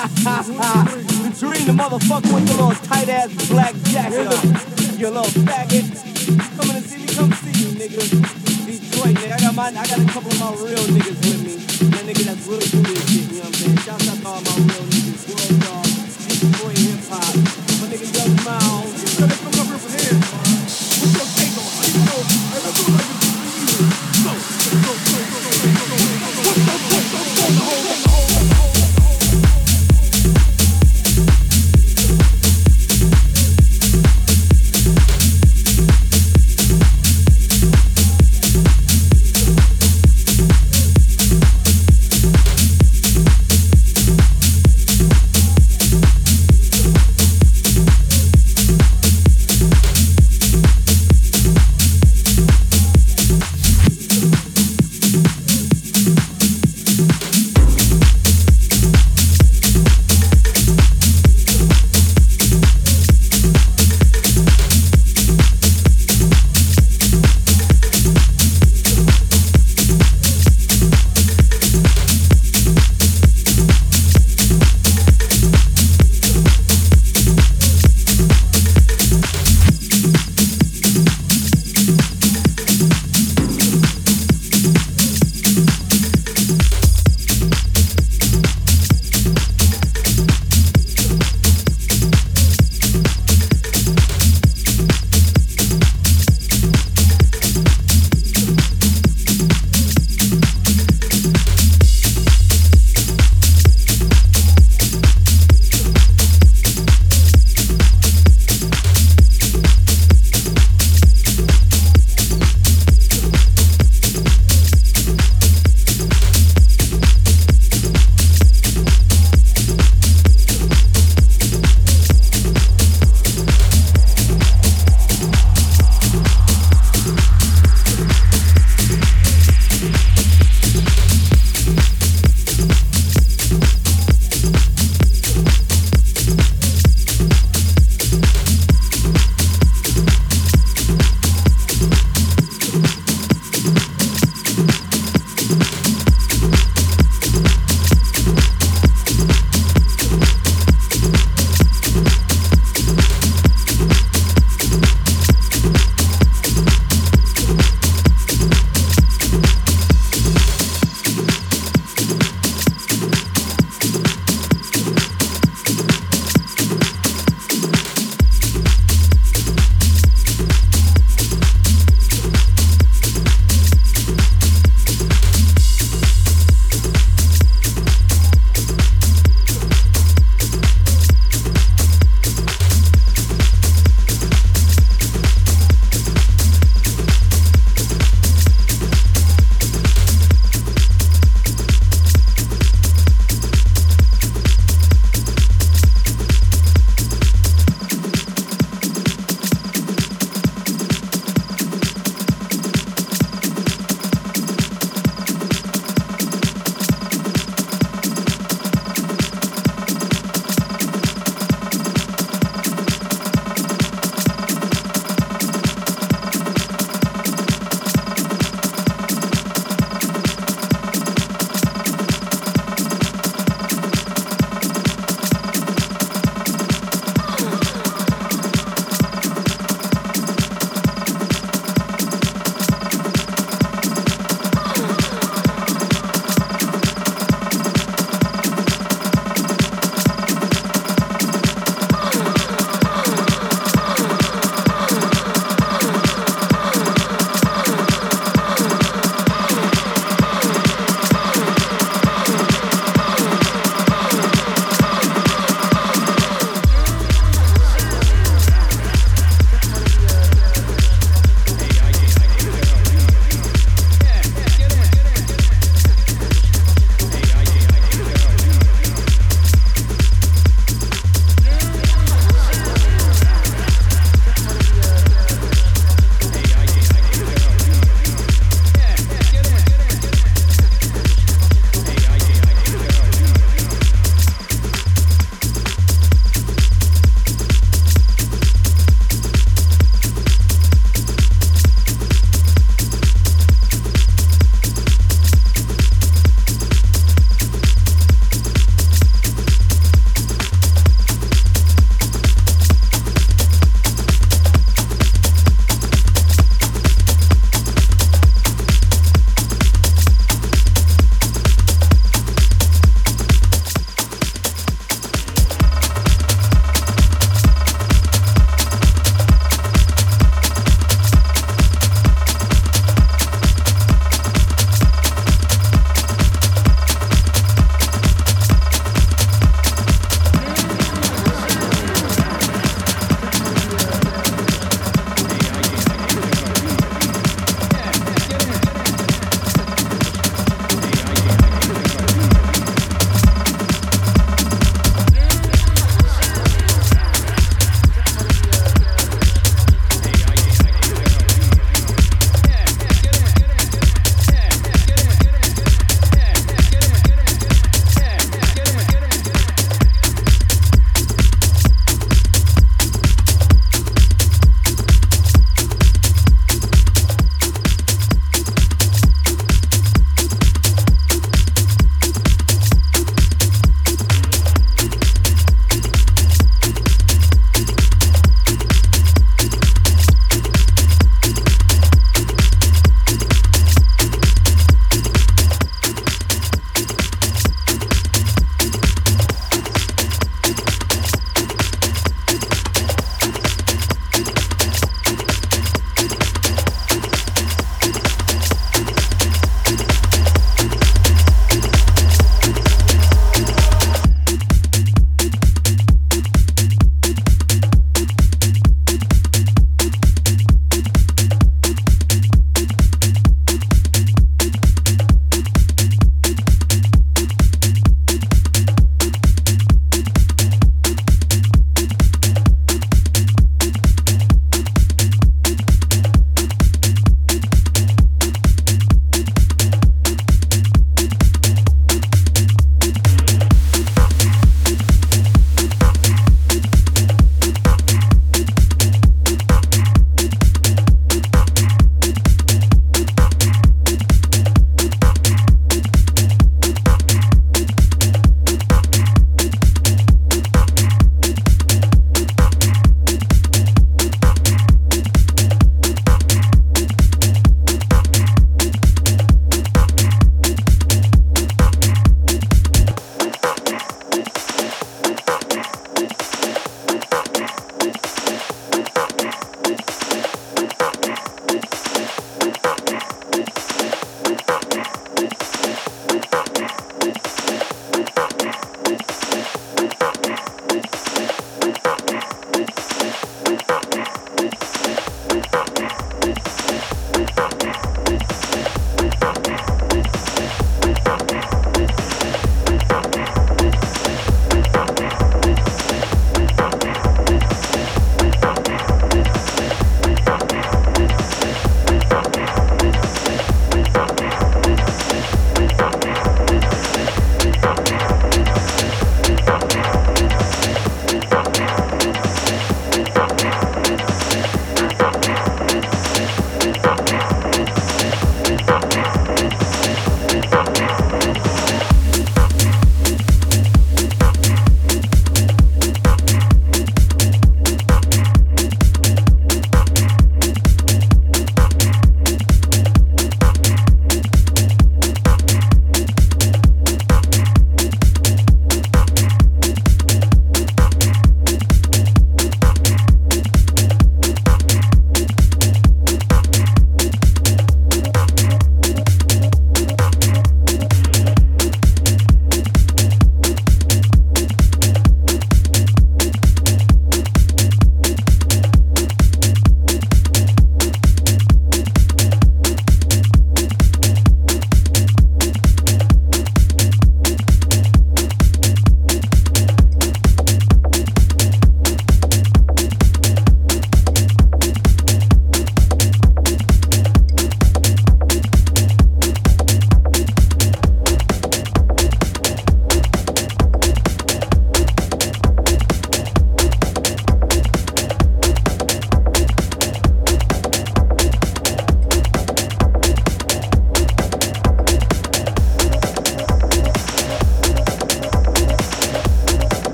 the dream, the motherfucker with the little tight ass black jacket on. You little faggot. Coming and see me, come see you, nigga. Detroit, nigga. I got my, I got a couple of my real niggas with me. That nigga that's really cool shit, you know what I'm saying? Shout out to all my real